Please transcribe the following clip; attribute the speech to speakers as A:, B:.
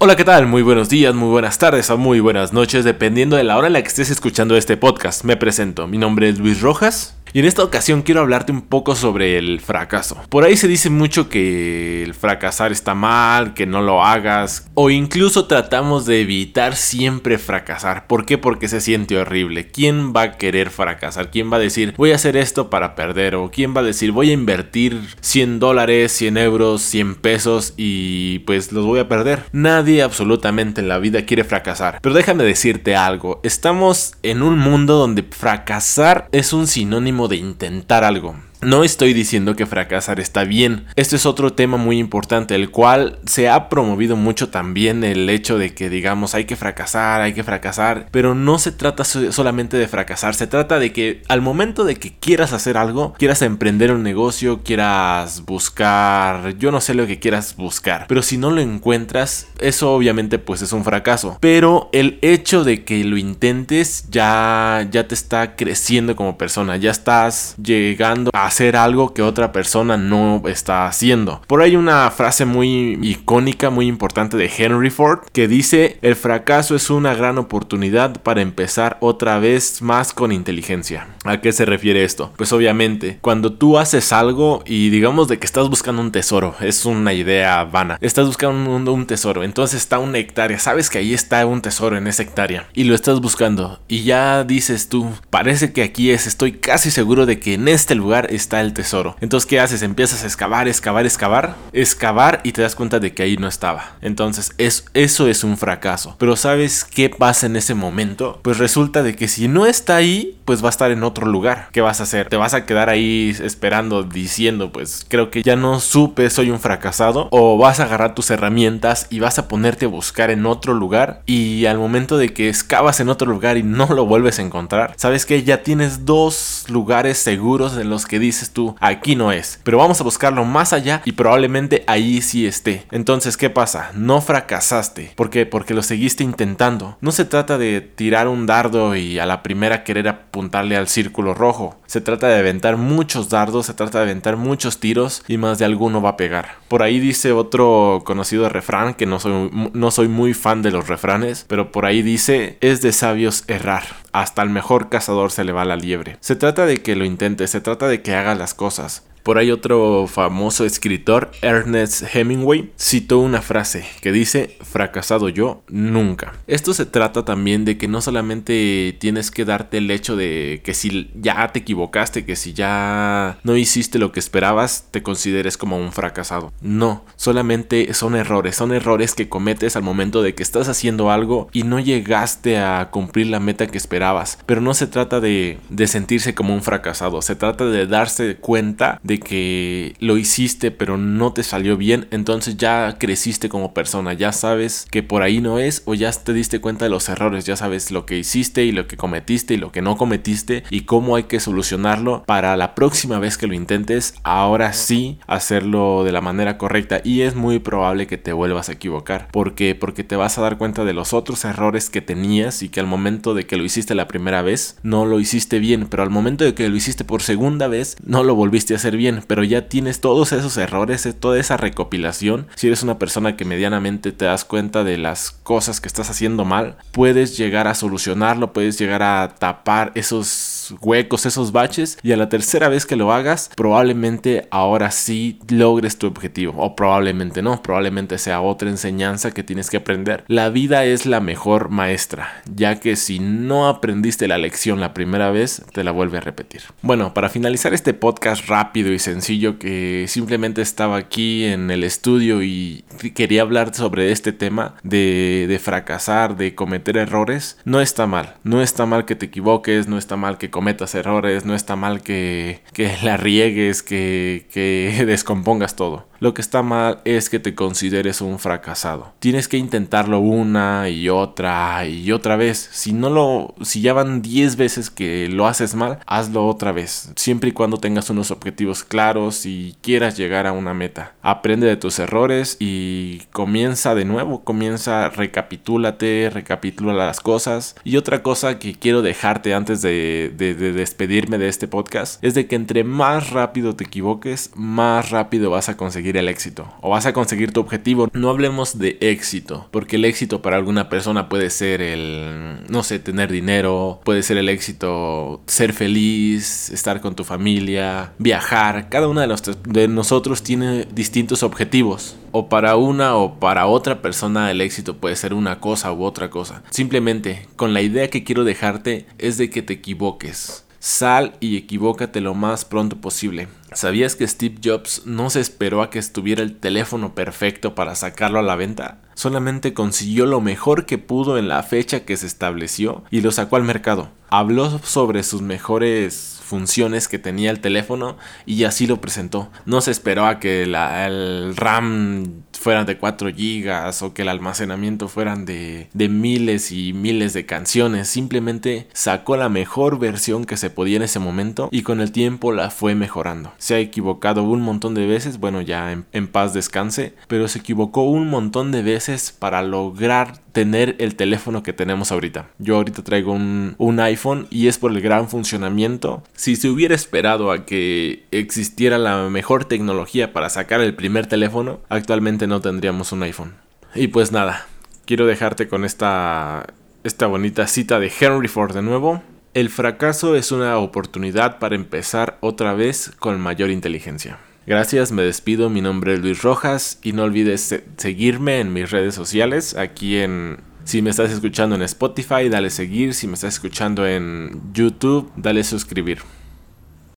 A: Hola, ¿qué tal? Muy buenos días, muy buenas tardes o muy buenas noches, dependiendo de la hora en la que estés escuchando este podcast. Me presento, mi nombre es Luis Rojas y en esta ocasión quiero hablarte un poco sobre el fracaso. Por ahí se dice mucho que el fracasar está mal, que no lo hagas, o incluso tratamos de evitar siempre fracasar. ¿Por qué? Porque se siente horrible. ¿Quién va a querer fracasar? ¿Quién va a decir voy a hacer esto para perder? ¿O quién va a decir voy a invertir 100 dólares, 100 euros, 100 pesos y pues los voy a perder? Nadie absolutamente en la vida quiere fracasar. Pero déjame decirte algo, estamos en un mundo donde fracasar es un sinónimo de intentar algo. No estoy diciendo que fracasar está bien. Este es otro tema muy importante, el cual se ha promovido mucho también el hecho de que digamos hay que fracasar, hay que fracasar, pero no se trata solamente de fracasar, se trata de que al momento de que quieras hacer algo, quieras emprender un negocio, quieras buscar, yo no sé lo que quieras buscar, pero si no lo encuentras, eso obviamente pues es un fracaso. Pero el hecho de que lo intentes ya ya te está creciendo como persona, ya estás llegando a hacer algo que otra persona no está haciendo. Por ahí una frase muy icónica, muy importante de Henry Ford, que dice, el fracaso es una gran oportunidad para empezar otra vez más con inteligencia. ¿A qué se refiere esto? Pues obviamente, cuando tú haces algo y digamos de que estás buscando un tesoro, es una idea vana, estás buscando un, un tesoro, entonces está una hectárea, sabes que ahí está un tesoro en esa hectárea y lo estás buscando y ya dices tú, parece que aquí es, estoy casi seguro de que en este lugar está el tesoro. Entonces, ¿qué haces? Empiezas a excavar, excavar, excavar, excavar y te das cuenta de que ahí no estaba. Entonces, es, eso es un fracaso. Pero ¿sabes qué pasa en ese momento? Pues resulta de que si no está ahí, pues va a estar en otro lugar. ¿Qué vas a hacer? ¿Te vas a quedar ahí esperando, diciendo, pues creo que ya no supe, soy un fracasado? ¿O vas a agarrar tus herramientas y vas a ponerte a buscar en otro lugar? Y al momento de que excavas en otro lugar y no lo vuelves a encontrar, sabes que ya tienes dos lugares seguros en los que dices tú, aquí no es. Pero vamos a buscarlo más allá y probablemente ahí sí esté. Entonces, ¿qué pasa? No fracasaste. ¿Por qué? Porque lo seguiste intentando. No se trata de tirar un dardo y a la primera querer apuntarle al círculo rojo. Se trata de aventar muchos dardos, se trata de aventar muchos tiros y más de alguno va a pegar. Por ahí dice otro conocido refrán, que no soy, no soy muy fan de los refranes, pero por ahí dice, es de sabios errar hasta el mejor cazador se le va la liebre. Se trata de que lo intentes, se trata de que hagas las cosas. Por ahí otro famoso escritor, Ernest Hemingway, citó una frase que dice, fracasado yo nunca. Esto se trata también de que no solamente tienes que darte el hecho de que si ya te equivocaste, que si ya no hiciste lo que esperabas, te consideres como un fracasado. No, solamente son errores, son errores que cometes al momento de que estás haciendo algo y no llegaste a cumplir la meta que esperabas. Pero no se trata de, de sentirse como un fracasado, se trata de darse cuenta de que lo hiciste pero no te salió bien, entonces ya creciste como persona, ya sabes que por ahí no es o ya te diste cuenta de los errores, ya sabes lo que hiciste y lo que cometiste y lo que no cometiste y cómo hay que solucionarlo para la próxima vez que lo intentes, ahora sí hacerlo de la manera correcta y es muy probable que te vuelvas a equivocar. Porque te vas a dar cuenta de los otros errores que tenías y que al momento de que lo hiciste la primera vez no lo hiciste bien, pero al momento de que lo hiciste por segunda vez no lo volviste a hacer bien pero ya tienes todos esos errores, eh, toda esa recopilación. Si eres una persona que medianamente te das cuenta de las cosas que estás haciendo mal, puedes llegar a solucionarlo, puedes llegar a tapar esos huecos, esos baches y a la tercera vez que lo hagas, probablemente ahora sí logres tu objetivo o probablemente no, probablemente sea otra enseñanza que tienes que aprender. La vida es la mejor maestra, ya que si no aprendiste la lección la primera vez, te la vuelve a repetir. Bueno, para finalizar este podcast rápido y sencillo que simplemente estaba aquí en el estudio y quería hablar sobre este tema de, de fracasar, de cometer errores, no está mal, no está mal que te equivoques, no está mal que cometas errores, no está mal que, que la riegues, que, que descompongas todo. Lo que está mal es que te consideres un fracasado. Tienes que intentarlo una y otra y otra vez. Si no lo, si ya van 10 veces que lo haces mal, hazlo otra vez. Siempre y cuando tengas unos objetivos claros y quieras llegar a una meta. Aprende de tus errores y comienza de nuevo. Comienza, recapitúlate, recapitula las cosas. Y otra cosa que quiero dejarte antes de, de despedirme de este podcast es de que entre más rápido te equivoques, más rápido vas a conseguir el éxito o vas a conseguir tu objetivo. No hablemos de éxito, porque el éxito para alguna persona puede ser el, no sé, tener dinero, puede ser el éxito ser feliz, estar con tu familia, viajar. Cada de, de nosotros tiene distintos objetivos. O para una o para otra persona el éxito puede ser una cosa u otra cosa. Simplemente, con la idea que quiero dejarte es de que te equivoques. Sal y equivócate lo más pronto posible. ¿Sabías que Steve Jobs no se esperó a que estuviera el teléfono perfecto para sacarlo a la venta? Solamente consiguió lo mejor que pudo en la fecha que se estableció y lo sacó al mercado. Habló sobre sus mejores funciones que tenía el teléfono y así lo presentó. No se esperó a que el RAM fueran de 4 gigas o que el almacenamiento fueran de, de miles y miles de canciones. Simplemente sacó la mejor versión que se podía en ese momento y con el tiempo la fue mejorando. Se ha equivocado un montón de veces, bueno ya en, en paz descanse, pero se equivocó un montón de veces para lograr tener el teléfono que tenemos ahorita. Yo ahorita traigo un, un, iPhone y es por el gran funcionamiento. Si se hubiera esperado a que existiera la mejor tecnología para sacar el primer teléfono, actualmente no tendríamos un iPhone. Y pues nada, quiero dejarte con esta, esta bonita cita de Henry Ford de nuevo. El fracaso es una oportunidad para empezar otra vez con mayor inteligencia. Gracias, me despido, mi nombre es Luis Rojas y no olvides seguirme en mis redes sociales, aquí en... Si me estás escuchando en Spotify, dale seguir, si me estás escuchando en YouTube, dale suscribir.